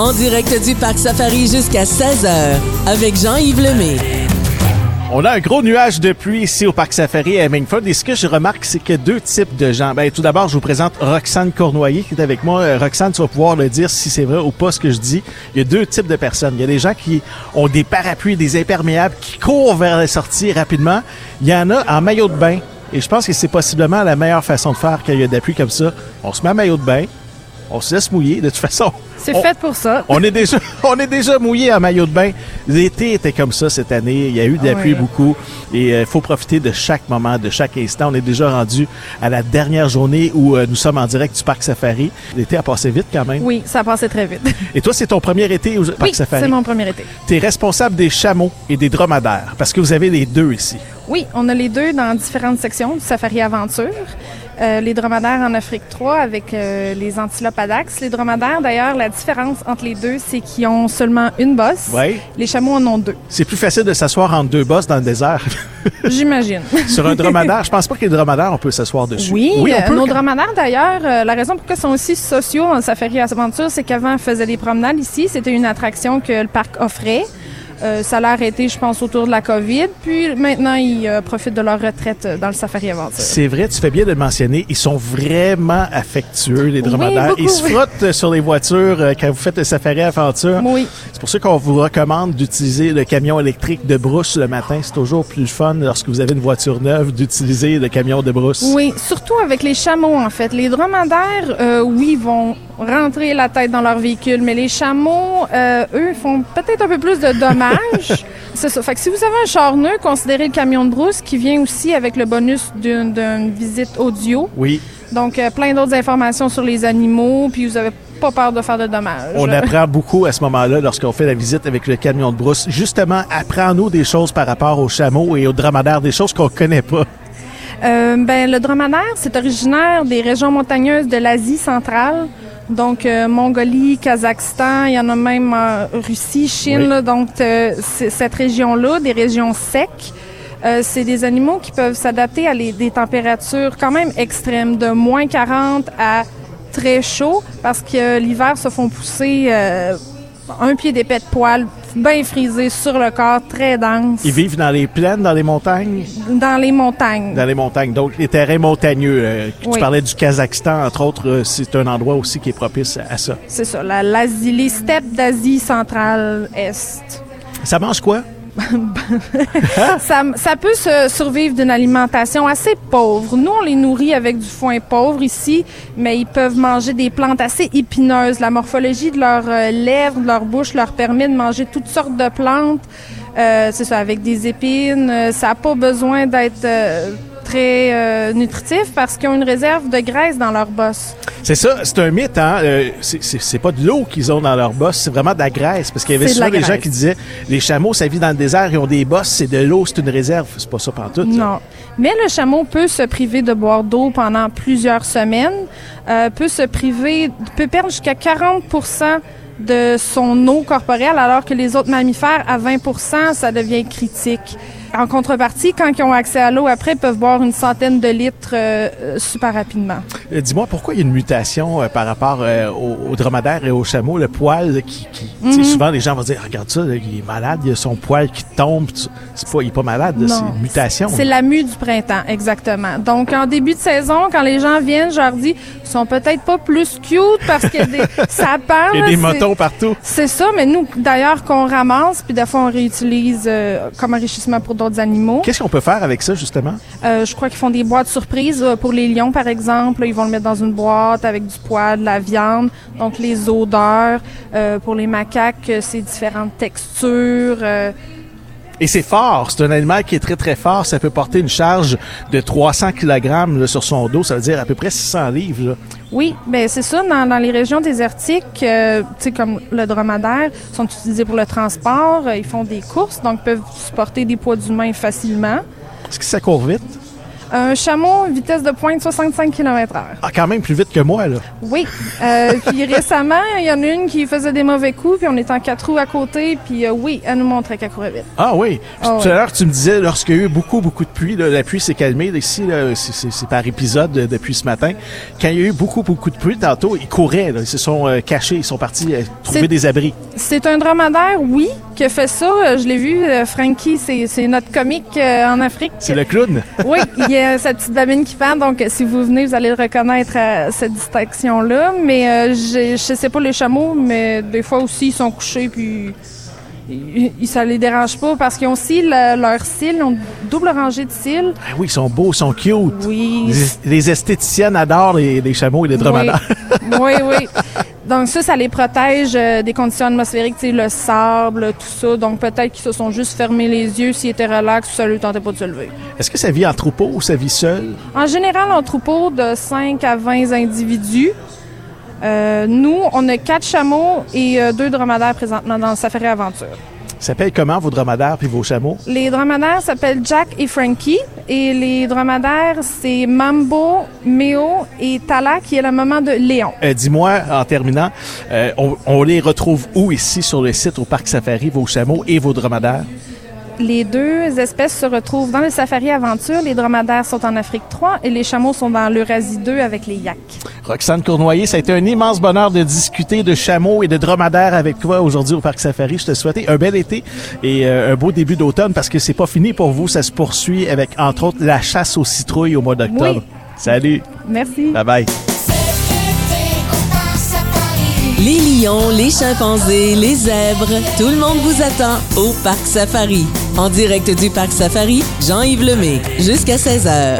En direct du Parc Safari jusqu'à 16h avec Jean-Yves Lemay. On a un gros nuage de pluie ici au Parc Safari à Mingford. Et ce que je remarque, c'est que deux types de gens. Ben, tout d'abord, je vous présente Roxane Cournoyer qui est avec moi. Euh, Roxane, tu vas pouvoir le dire si c'est vrai ou pas ce que je dis. Il y a deux types de personnes. Il y a des gens qui ont des parapluies, des imperméables, qui courent vers la sortie rapidement. Il y en a en maillot de bain. Et je pense que c'est possiblement la meilleure façon de faire quand il y a des pluies comme ça. On se met en maillot de bain, on se laisse mouiller. De toute façon, C'est fait pour ça. on est déjà, on est déjà mouillé en maillot de bain. L'été était comme ça cette année. Il y a eu de la Ah pluie oui. beaucoup. Et il faut profiter de chaque moment, de chaque instant. On est déjà rendu à la dernière journée où euh, nous sommes en direct du Parc Safari. L'été a passé vite quand même. Oui, ça a passé très vite. Et toi, c'est ton premier été au Parc oui, Safari? c'est mon premier été. Tu es responsable des chameaux et des dromadaires parce que vous avez les deux ici. Oui, on a les deux dans différentes sections du Safari Aventure. Euh, les dromadaires en Afrique 3 avec euh, les antilopes adax. Les dromadaires, d'ailleurs, la différence entre les deux, c'est qu'ils ont seulement une bosse. Ouais. Les chameaux en ont deux, C'est plus facile de s'asseoir entre deux bosses dans le désert. j'imagine. Sur un dromadaire, je pense pas que les dromadaires, on peut s'asseoir dessus. Oui, on euh, peut. nos dromadaires d'ailleurs, euh, la raison pourquoi ils sont aussi sociaux en Safari Aventure, c'est qu'avant, ils faisaient des promenades ici. C'était une attraction que le parc offrait. Euh, ça l'a arrêté, je pense, autour de la COVID. Puis maintenant, ils euh, profitent de leur retraite euh, dans le Safari Aventure. C'est vrai, tu fais bien de le mentionner. Ils sont vraiment affectueux, les dromadaires. Ils se frottent sur les voitures euh, quand vous faites le safari aventure. Oui. C'est pour ça qu'on vous recommande d'utiliser le camion électrique de brousse le matin. C'est toujours plus fun lorsque vous avez une voiture neuve d'utiliser le camion de brousse. Oui, surtout avec les chameaux, en fait. Les dromadaires, oui, vont rentrer la tête dans leur véhicule, mais les chameaux, euh, eux, font peut-être un peu plus de dommages. C'est ça. Fait que si vous avez un char neuf, considérez le camion de brousse qui vient aussi avec le bonus d'une d'une visite audio. Oui, Donc, euh, plein d'autres informations sur les animaux, puis vous avez pas peur de faire de dommages. on apprend beaucoup à ce moment-là lorsqu'on fait la visite avec le camion de brousse. Justement, apprends-nous des choses par rapport aux chameaux et aux dromadaires, des choses qu'on connaît pas. Euh, ben, le dromadaire, c'est originaire des régions montagneuses de l'Asie centrale. Donc, euh, Mongolie, Kazakhstan, il y en a même en Russie, Chine. Oui. là. donc, euh, cette région-là, des régions secs, euh, c'est des animaux qui peuvent s'adapter à les- des températures quand même extrêmes, de moins 40 à très chaud, parce que euh, l'hiver se font pousser euh, un pied d'épais de poils bien frisés sur le corps, très dense, Ils vivent dans les plaines, dans les montagnes? dans les montagnes. Dans les montagnes, donc les terrains montagneux. euh, tu parlais du Kazakhstan, entre autres, euh, c'est un endroit aussi qui est propice à ça. C'est ça, la- les steppes d'Asie centrale-Est. Ça mange quoi? Ça, peut se survivre d'une alimentation assez pauvre. Nous, on les nourrit avec du foin pauvre ici, mais ils peuvent manger des plantes assez épineuses. La morphologie de leurs euh, lèvres, de leur bouche leur permet de manger toutes sortes de plantes. Euh, c'est ça, avec des épines. Euh, Ça n'a pas besoin d'être euh, très euh, nutritif parce qu'ils ont une réserve de graisse dans leur bosse. C'est ça, c'est un mythe, hein? Euh, c'est- pas de l'eau qu'ils ont dans leur bosse, c'est vraiment de la graisse. Parce qu'il y avait de souvent des gens qui disaient les chameaux, ça vit dans le désert, ils ont des bosses, c'est de l'eau, c'est une réserve. C'est pas ça pantoute. ça. Non. Mais le chameau peut se priver de boire d'eau pendant plusieurs semaines, euh, peut se priver, peut perdre jusqu'à 40% de son eau corporelle, alors que les autres mammifères, à 20% ça devient critique. En contrepartie, quand ils ont accès à l'eau, après, ils peuvent boire une centaine de litres euh, euh, super rapidement. Euh, Dis-moi, pourquoi il y a une mutation euh, par rapport euh, aux, aux dromadaires et aux chameaux, le poil qui... Mhm. Souvent, les gens vont dire, regarde ça, là, il est malade, il a son poil qui tombe. C'est pas, il est pas malade, c'est une mutation. C'est la mue du printemps, exactement. Donc, en début de saison, quand les gens viennent, je leur dis, ils sont peut-être pas plus cute parce que des sapins... Il y a des motons partout. C'est ça, mais nous, d'ailleurs, qu'on ramasse, puis des fois, on réutilise comme enrichissement pour d'autres animaux. Qu'est-ce qu'on peut faire avec ça, justement? Euh, je crois qu'ils font des boîtes surprises euh, pour les lions, par exemple. Ils vont le mettre dans une boîte avec du poil, de la viande, donc les odeurs. Euh, pour les macaques, c'est différentes textures. euh, Et c'est fort, c'est un animal qui est très très fort. Ça peut porter une charge de 300 kg sur son dos, ça veut dire à peu près 600 livres. là. Oui, ben c'est ça. Dans, les régions désertiques, euh, comme le dromadaire, sont utilisés pour le transport. euh, ils font des courses, donc peuvent supporter des poids d'humains facilement. Est-ce que ça court vite? Un chameau, vitesse de pointe 65 km h Ah, quand même plus vite que moi, là. Oui. Euh, puis récemment, il y en a une qui faisait des mauvais coups, puis on est en quatre roues à côté, puis euh, oui, elle nous montrait qu'elle courait vite. Ah oui. Puis Ah tout à l'heure, tu me disais, lorsqu'il y a eu beaucoup, beaucoup de pluie, là, la pluie s'est calmée. Ici, là, c'est- par épisode euh, depuis ce matin. Quand il y a eu beaucoup, beaucoup de pluie, tantôt, ils couraient. Là, ils se sont euh, cachés. Ils sont partis trouver des abris. C'est un dromadaire, oui, qui a fait ça? Euh, Je l'ai vu, euh, Frankie, c'est notre comique euh, en Afrique. C'est le clown? Oui, il y a sa petite babine qui pend, donc si vous venez, vous allez le reconnaître à cette distinction-là. Mais euh, j'ai- je sais pas les chameaux, mais des fois aussi, ils sont couchés, puis ça les dérange pas, parce qu'ils ont aussi le- leur cils, ils ont double rangée de cils. Ah oui, ils sont beaux, ils sont cute. Oui. Les, les esthéticiennes adorent les, les chameaux et les dromadaires. Oui, oui. Donc ça, ça les protège euh, des conditions atmosphériques, tu sais, le sable, tout ça. Donc peut-être qu'ils se sont juste fermés les yeux s'ils étaient relax ou ça ne tentait pas de se lever. Est-ce que ça vit en troupeau ou ça vit seul? En général, en troupeau de 5 à 20 individus. Euh, nous, on a quatre chameaux et euh, deux dromadaires présentement dans le Safari Aventure. Ça s'appelle comment vos dromadaires puis vos chameaux? Les dromadaires s'appellent Jack et Frankie et les dromadaires, c'est Mambo, Méo et Tala qui est la maman de Léon. Euh, Dis-moi, en terminant, euh, on, on les retrouve où ici sur le site au Parc Safari, vos chameaux et vos dromadaires? Les deux espèces se retrouvent dans le Safari Aventure. Les dromadaires sont en Afrique 3 et les chameaux sont dans l'Eurasie 2 avec les yaks. Roxane Cournoyer, ça a été un immense bonheur de discuter de chameaux et de dromadaires avec toi aujourd'hui au Parc Safari. Je te souhaite un bel été et euh, un beau début d'automne parce que c'est pas fini pour vous. Ça se poursuit avec, entre autres, la chasse aux citrouilles au mois d'octobre. Oui. Salut. Merci. Bye bye. Les lions, les chimpanzés, les zèbres, tout le monde vous attend au Parc Safari. En direct du Parc Safari, Jean-Yves Lemay, jusqu'à 16h.